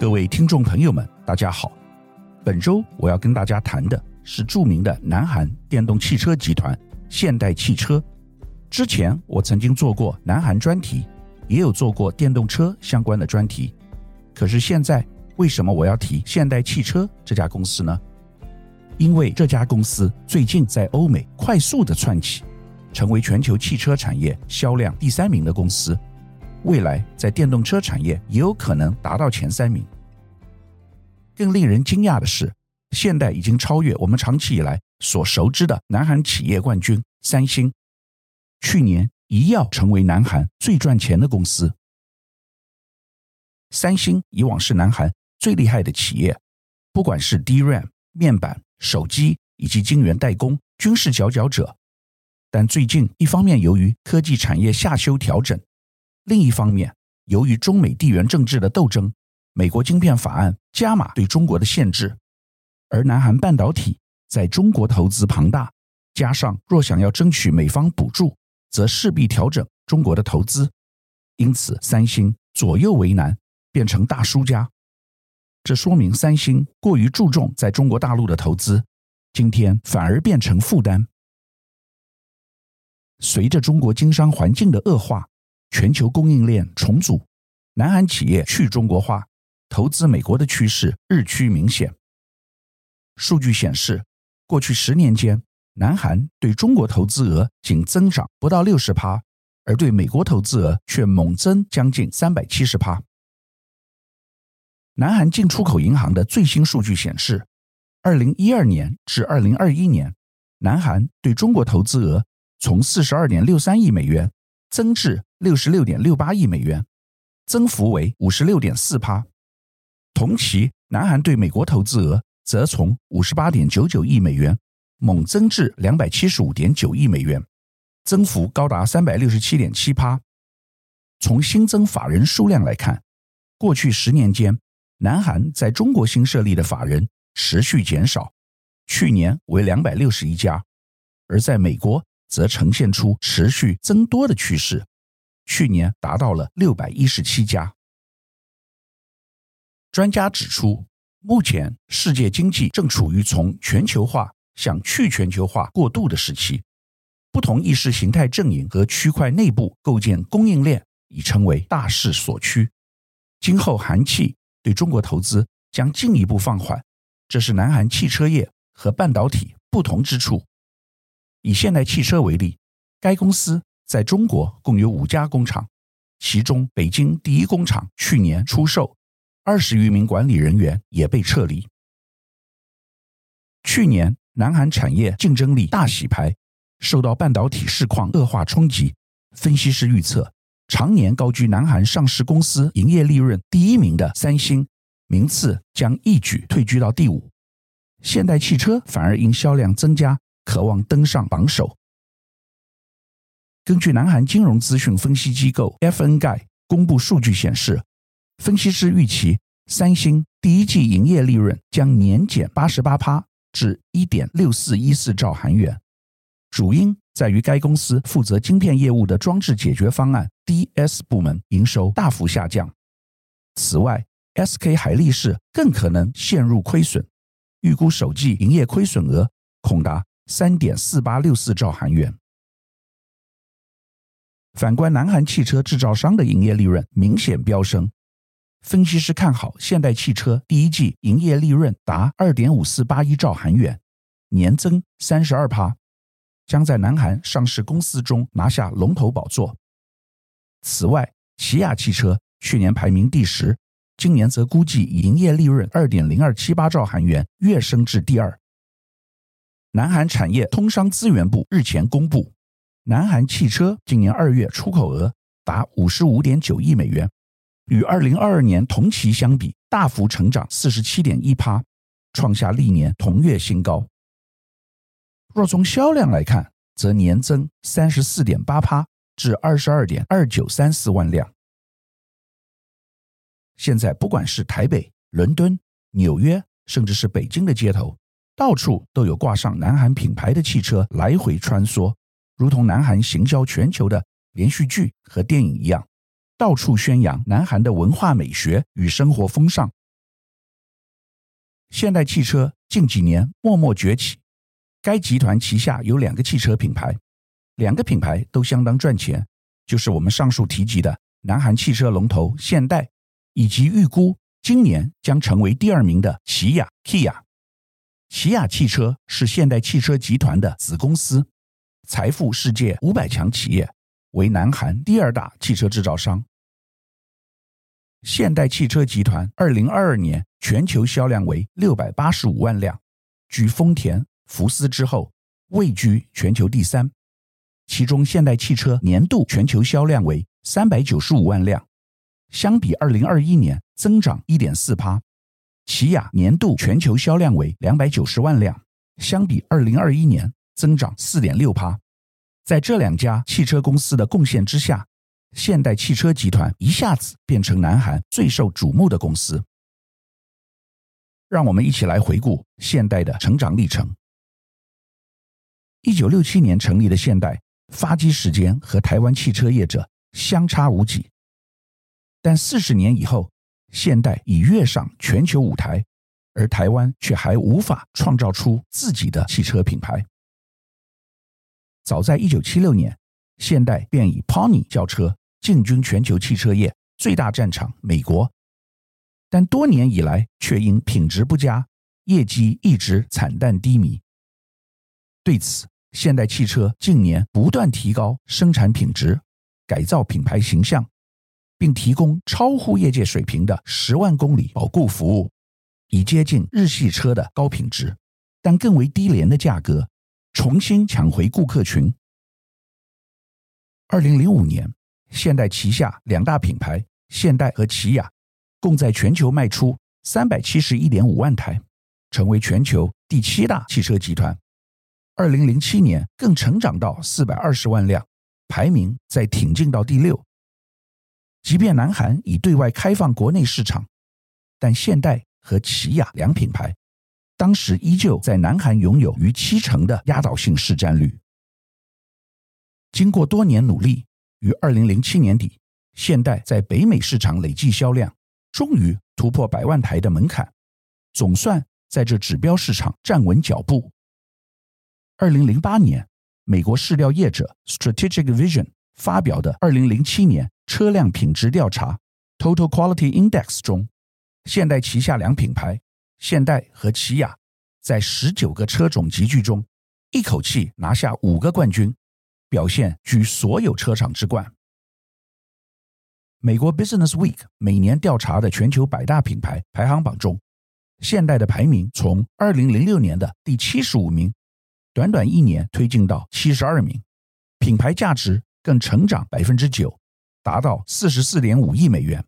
各位听众朋友们，大家好。本周我要跟大家谈的是著名的南韩电动汽车集团现代汽车。之前我曾经做过南韩专题，也有做过电动车相关的专题。可是现在为什么我要提现代汽车这家公司呢？因为这家公司最近在欧美快速的窜起，成为全球汽车产业销量第三名的公司。未来在电动车产业也有可能达到前三名。更令人惊讶的是，现代已经超越我们长期以来所熟知的南韩企业冠军三星，去年一跃成为南韩最赚钱的公司。三星以往是南韩最厉害的企业，不管是 DRAM、面板、手机以及晶圆代工，均是佼佼者。但最近，一方面由于科技产业下修调整。另一方面，由于中美地缘政治的斗争，美国晶片法案加码对中国的限制，而南韩半导体在中国投资庞大，加上若想要争取美方补助，则势必调整中国的投资，因此三星左右为难，变成大输家。这说明三星过于注重在中国大陆的投资，今天反而变成负担。随着中国经商环境的恶化。全球供应链重组，南韩企业去中国化、投资美国的趋势日趋明显。数据显示，过去十年间，南韩对中国投资额仅增长不到六十趴，而对美国投资额却猛增将近三百七十趴。南韩进出口银行的最新数据显示，二零一二年至二零二一年，南韩对中国投资额从四十二点六三亿美元增至六十六点六八亿美元，增幅为五十六点四趴。同期，南韩对美国投资额则从五十八点九九亿美元猛增至两百七十五点九亿美元，增幅高达三百六十七点七趴。从新增法人数量来看，过去十年间，南韩在中国新设立的法人持续减少，去年为两百六十一家，而在美国则呈现出持续增多的趋势。去年达到了六百一十七家。专家指出，目前世界经济正处于从全球化向去全球化过渡的时期，不同意识形态阵营和区块内部构建供应链已成为大势所趋。今后韩企对中国投资将进一步放缓，这是南韩汽车业和半导体不同之处。以现代汽车为例，该公司。在中国共有五家工厂，其中北京第一工厂去年出售，二十余名管理人员也被撤离。去年南韩产业竞争力大洗牌，受到半导体市况恶化冲击，分析师预测，常年高居南韩上市公司营业利润第一名的三星，名次将一举退居到第五，现代汽车反而因销量增加，渴望登上榜首。根据南韩金融资讯分析机构 FNGI 公布数据显示，分析师预期三星第一季营业利润将年减八十八趴至一点六四一四兆韩元，主因在于该公司负责晶片业务的装置解决方案 DS 部门营收大幅下降。此外，SK 海力士更可能陷入亏损，预估首季营业亏损额恐达三点四八六四兆韩元。反观南韩汽车制造商的营业利润明显飙升，分析师看好现代汽车第一季营业利润达二点五四八一兆韩元，年增三十二趴，将在南韩上市公司中拿下龙头宝座。此外，起亚汽车去年排名第十，今年则估计营业利润二点零二七八兆韩元，跃升至第二。南韩产业通商资源部日前公布。南韩汽车今年二月出口额达五十五点九亿美元，与二零二二年同期相比，大幅成长四十七点一趴，创下历年同月新高。若从销量来看，则年增三十四点八趴，至二十二点二九三四万辆。现在，不管是台北、伦敦、纽约，甚至是北京的街头，到处都有挂上南韩品牌的汽车来回穿梭。如同南韩行销全球的连续剧和电影一样，到处宣扬南韩的文化美学与生活风尚，现代汽车近几年默默崛起。该集团旗下有两个汽车品牌，两个品牌都相当赚钱，就是我们上述提及的南韩汽车龙头现代，以及预估今年将成为第二名的起亚 Kia。起亚汽车是现代汽车集团的子公司，财富世界五百强企业，为南韩第二大汽车制造商。现代汽车集团二零二二年全球销量为六百八十五万辆，居丰田、福斯之后，位居全球第三。其中，现代汽车年度全球销量为三百九十五万辆，相比二零二一年增长一点四趴。起亚年度全球销量为两百九十万辆，相比二零二一年增长四点六趴。在这两家汽车公司的贡献之下，现代汽车集团一下子变成南韩最受瞩目的公司。让我们一起来回顾现代的成长历程。一九六七年成立的现代，发迹时间和台湾汽车业者相差无几，但四十年以后，现代已跃上全球舞台，而台湾却还无法创造出自己的汽车品牌。早在一九七六年，现代便以 Pony 轿车进军全球汽车业最大战场美国，但多年以来却因品质不佳，业绩一直惨淡低迷。对此，现代汽车近年不断提高生产品质，改造品牌形象，并提供超乎业界水平的十万公里保固服务，以接近日系车的高品质，但更为低廉的价格，重新抢回顾客群。二零零五年，现代旗下两大品牌现代和起亚，共在全球卖出三百七十一点五万台，成为全球第七大汽车集团。二零零七年更成长到四百二十万辆，排名再挺进到第六。即便南韩已对外开放国内市场，但现代和起亚两品牌当时依旧在南韩拥有逾七成的压倒性市占率。经过多年努力，于二零零七年底，现代在北美市场累计销量终于突破百万台的门槛，总算在这指标市场站稳脚步。二零零八年，美国市调业者 Strategic Vision 发表的二零零七年车辆品质调查 Total Quality Index 中，现代旗下两品牌现代和起亚在十九个车种集聚中，一口气拿下五个冠军。表现居所有车厂之冠。美国 Business Week 每年调查的全球百大品牌排行榜中，现代的排名从二零零六年的第七十五名，短短一年推进到七十二名，品牌价值更成长百分之九，达到四十四点五亿美元。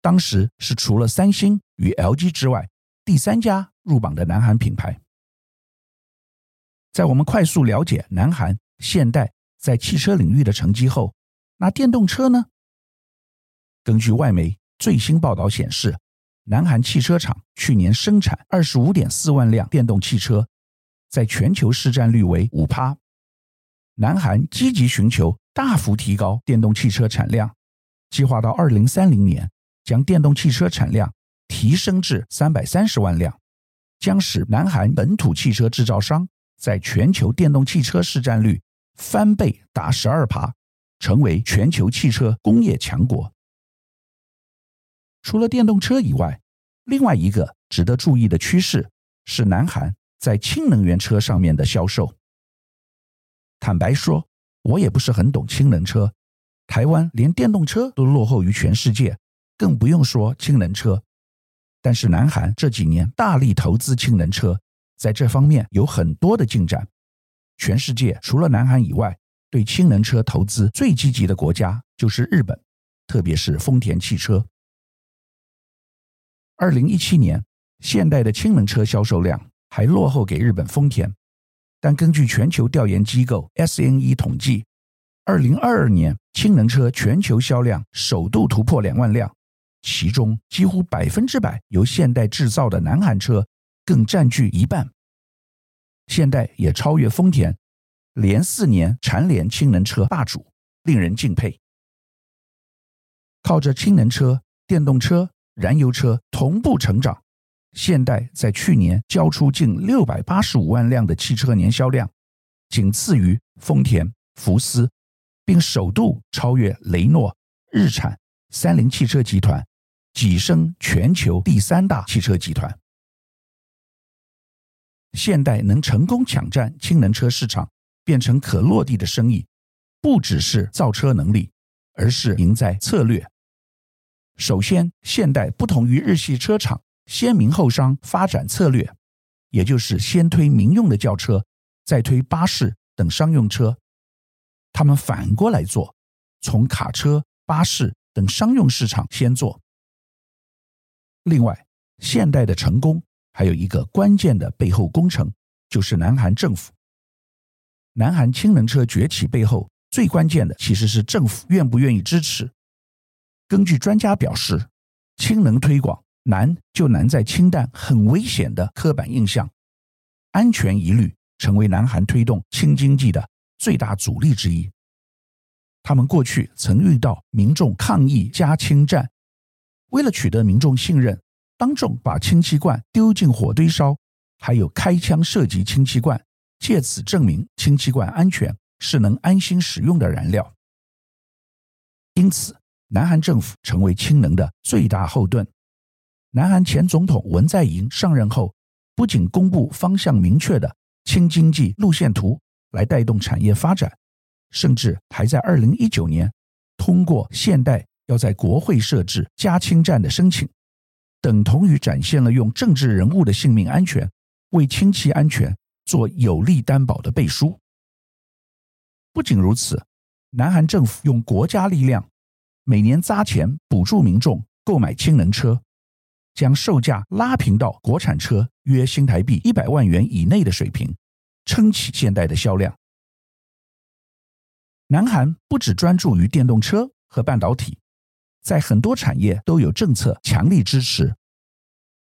当时是除了三星与 LG 之外，第三家入榜的南韩品牌。在我们快速了解南韩。现代在汽车领域的成绩后，那电动车呢？根据外媒最新报道显示，南韩汽车厂去年生产二十五点四万辆电动汽车，在全球市占率为五趴。南韩积极寻求大幅提高电动汽车产量，计划到二零三零年将电动汽车产量提升至三百三十万辆，将使南韩本土汽车制造商在全球电动汽车市占率。翻倍达十二趴，成为全球汽车工业强国。除了电动车以外，另外一个值得注意的趋势是南韩在氢能源车上面的销售。坦白说，我也不是很懂氢能车，台湾连电动车都落后于全世界，更不用说氢能车。但是南韩这几年大力投资氢能车，在这方面有很多的进展。全世界除了南韩以外，对氢能车投资最积极的国家就是日本，特别是丰田汽车。二零一七年，现代的氢能车销售量还落后给日本丰田，但根据全球调研机构 SNE 统计，二零二二年氢能车全球销量首度突破两万辆，其中几乎百分之百由现代制造的南韩车更占据一半。现代也超越丰田，连四年蝉联氢能车霸主，令人敬佩。靠着氢能车、电动车、燃油车同步成长，现代在去年交出近六百八十五万辆的汽车年销量，仅次于丰田、福斯，并首度超越雷诺、日产、三菱汽车集团，跻身全球第三大汽车集团。现代能成功抢占氢能车市场，变成可落地的生意，不只是造车能力，而是赢在策略。首先，现代不同于日系车厂。先民后商发展策略，也就是先推民用的轿车，再推巴士等商用车。他们反过来做，从卡车、巴士等商用市场先做。另外，现代的成功还有一个关键的背后工程，就是南韩政府。南韩氢能车崛起背后最关键的其实是政府愿不愿意支持。根据专家表示，氢能推广。难就难在氢弹很危险的刻板印象，安全疑虑成为南韩推动氢经济的最大阻力之一。他们过去曾遇到民众抗议加氢站，为了取得民众信任，当众把氢气罐丢进火堆烧，还有开枪射击氢气罐，借此证明氢气罐安全，是能安心使用的燃料。因此，南韩政府成为氢能的最大后盾。南韩前总统文在寅上任后，不仅公布方向明确的氢经济路线图来带动产业发展，甚至还在二零一九年通过现代要在国会设置加氢站的申请，等同于展现了用政治人物的性命安全为氢气安全做有力担保的背书。不仅如此，南韩政府用国家力量每年砸钱补助民众购买氢能车。将售价拉平到国产车约新台币一百万元以内的水平，撑起现代的销量。南韩不只专注于电动车和半导体，在很多产业都有政策强力支持。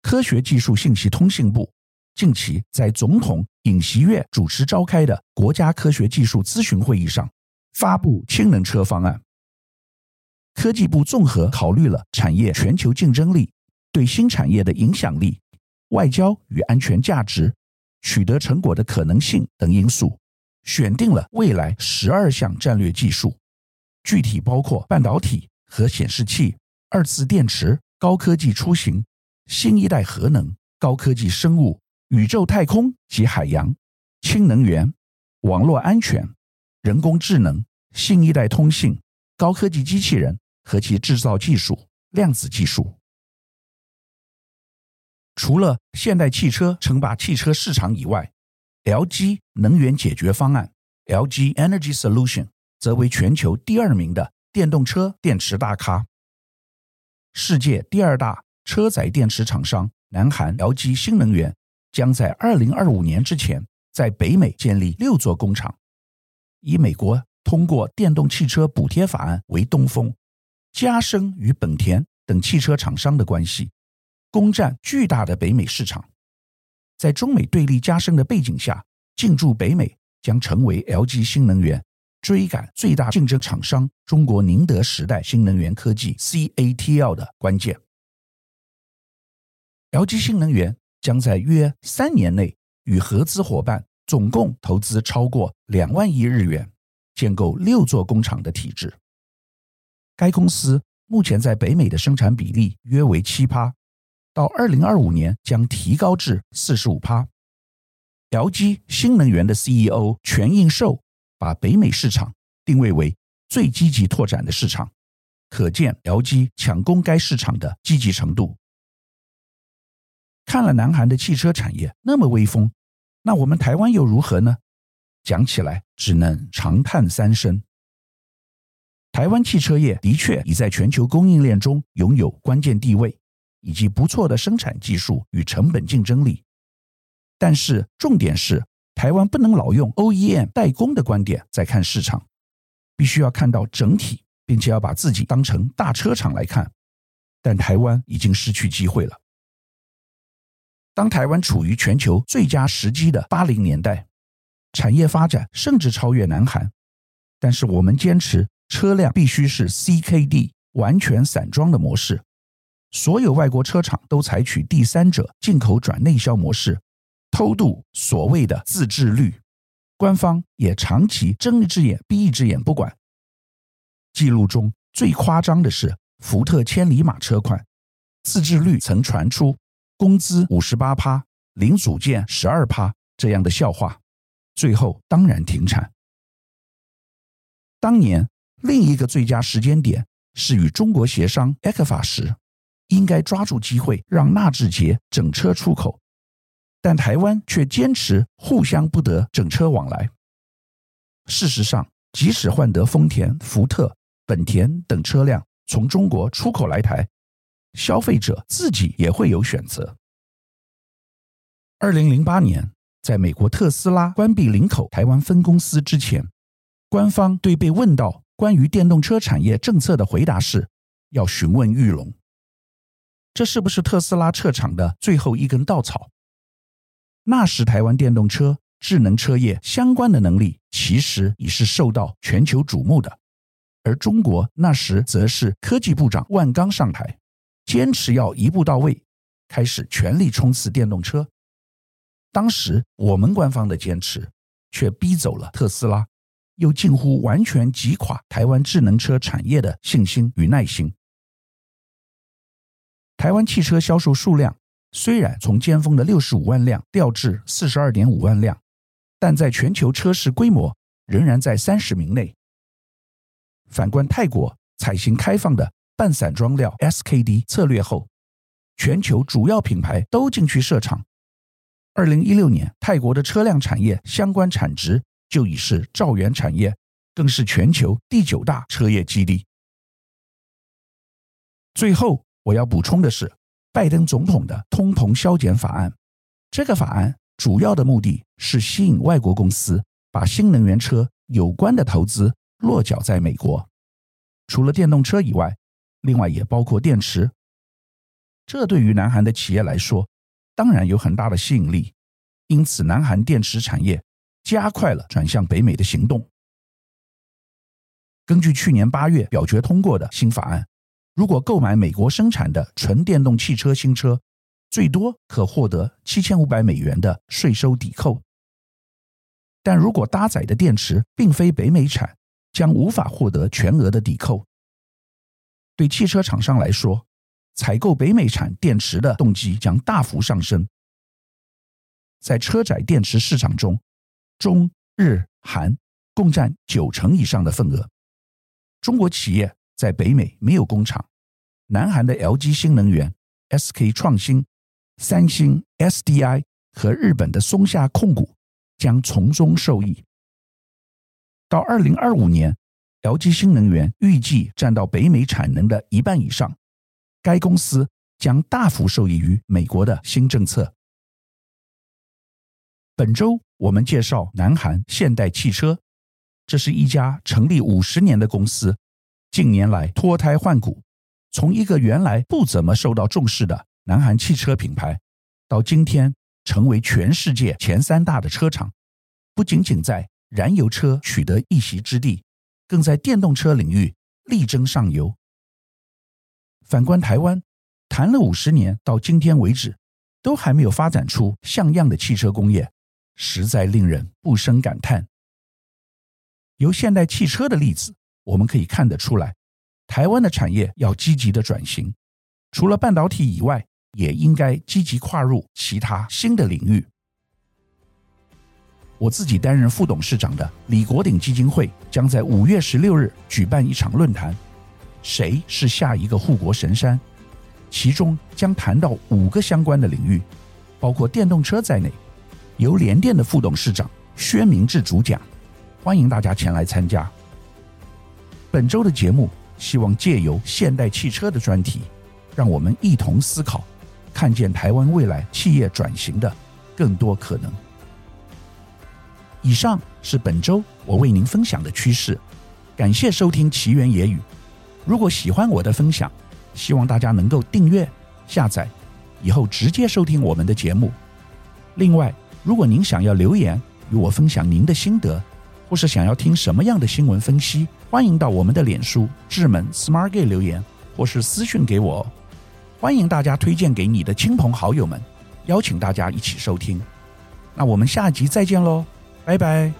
科学技术信息通信部近期在总统尹锡悦主持召开的国家科学技术咨询会议上，发布氢能车方案。科技部综合考虑了产业全球竞争力。对新产业的影响力、外交与安全价值、取得成果的可能性等因素，选定了未来十二项战略技术，具体包括半导体和显示器、二次电池、高科技出行、新一代核能、高科技生物、宇宙太空及海洋、氢能源、网络安全、人工智能、新一代通信、高科技机器人和其制造技术、量子技术。除了现代汽车称霸汽车市场以外，LG 能源解决方案 （LG Energy Solution） 则为全球第二名的电动车电池大咖。世界第二大车载电池厂商南韩 LG 新能源将在二零二五年之前在北美建立六座工厂，以美国通过电动汽车补贴法案为东风，加深与本田等汽车厂商的关系。攻占巨大的北美市场，在中美对立加深的背景下，进驻北美将成为 LG 新能源追赶最大竞争厂商中国宁德时代新能源科技 CATL 的关键。LG 新能源将在约三年内与合资伙伴总共投资超过两万亿日元，建构六座工厂的体制。该公司目前在北美的生产比例约为七趴。到二零二五年将提高至四十五趴。LG 新能源的 CEO 全应寿把北美市场定位为最积极拓展的市场，可见 LG 抢攻该市场的积极程度。看了南韩的汽车产业那么威风，那我们台湾又如何呢？讲起来只能长叹三声。台湾汽车业的确已在全球供应链中拥有关键地位。以及不错的生产技术与成本竞争力，但是重点是台湾不能老用 OEM 代工的观点在看市场，必须要看到整体，并且要把自己当成大车厂来看。但台湾已经失去机会了。当台湾处于全球最佳时机的八零年代，产业发展甚至超越南韩，但是我们坚持车辆必须是 CKD 完全散装的模式。所有外国车厂都采取第三者进口转内销模式，偷渡所谓的自制率。官方也长期睁一只眼闭一只眼不管。记录中最夸张的是福特千里马车款，自制率曾传出工资五十八趴，零组件十二趴这样的笑话，最后当然停产。当年另一个最佳时间点是与中国协商 ECFA 时，应该抓住机会让纳智捷整车出口，但台湾却坚持互相不得整车往来。事实上，即使换得丰田、福特、本田等车辆从中国出口来台，消费者自己也会有选择。二零零八年，在美国特斯拉关闭林口台湾分公司之前。官方对被问到关于电动车产业政策的回答是，要询问裕隆。这是不是特斯拉撤场的最后一根稻草？那时台湾电动车、智能车业相关的能力其实已是受到全球瞩目的，而中国那时则是科技部长万钢上台，坚持要一步到位，开始全力冲刺电动车。当时我们官方的坚持，却逼走了特斯拉。又近乎完全击垮台湾智能车产业的信心与耐心。台湾汽车销售数量虽然从巅峰的六十五万辆掉至四十二点五万辆，但在全球车市规模仍然在三十名内。反观泰国采行开放的半散装料 SKD 策略后，全球主要品牌都进去设厂。二零一六年，泰国的车辆产业相关产值。就已是兆元产业，更是全球第九大车业基地。最后，我要补充的是，拜登总统的通膨削减法案，这个法案主要的目的是吸引外国公司把新能源车有关的投资落脚在美国。除了电动车以外，另外也包括电池。这对于南韩的企业来说，当然有很大的吸引力。因此，南韩电池产业。加快了转向北美的行动。根据去年八月表决通过的新法案，如果购买美国生产的纯电动汽车新车，最多可获得七千五百美元的税收抵扣。但如果搭载的电池并非北美产，将无法获得全额的抵扣。对汽车厂商来说，采购北美产电池的动机将大幅上升。在车载电池市场中，中日韩共占九成以上的份额。中国企业在北美没有工厂，南韩的 LG 新能源、SK 创新、三星、SDI 和日本的松下控股将从中受益。到二零二五年，LG 新能源预计占到北美产能的一半以上，该公司将大幅受益于美国的新政策。本周我们介绍南韩现代汽车，这是一家成立五十年的公司，近年来脱胎换骨，从一个原来不怎么受到重视的南韩汽车品牌，到今天成为全世界前三大的车厂，不仅仅在燃油车取得一席之地，更在电动车领域力争上游。反观台湾，谈了五十年，到今天为止，都还没有发展出像样的汽车工业。实在令人不胜感叹。由现代汽车的例子，我们可以看得出来，台湾的产业要积极的转型，除了半导体以外，也应该积极跨入其他新的领域。我自己担任副董事长的李国鼎基金会将在五月十六日举办一场论坛，谁是下一个护国神山？其中将谈到五个相关的领域，包括电动车在内。由联电的副董事长薛明志主讲，欢迎大家前来参加。本周的节目希望借由现代汽车的专题，让我们一同思考，看见台湾未来企业转型的更多可能。以上是本周我为您分享的趋势，感谢收听奇缘野语。如果喜欢我的分享，希望大家能够订阅、下载，以后直接收听我们的节目。另外，如果您想要留言与我分享您的心得，或是想要听什么样的新闻分析，欢迎到我们的脸书智门 SmartGay 留言，或是私讯给我。欢迎大家推荐给你的亲朋好友们，邀请大家一起收听。那我们下集再见喽，拜拜。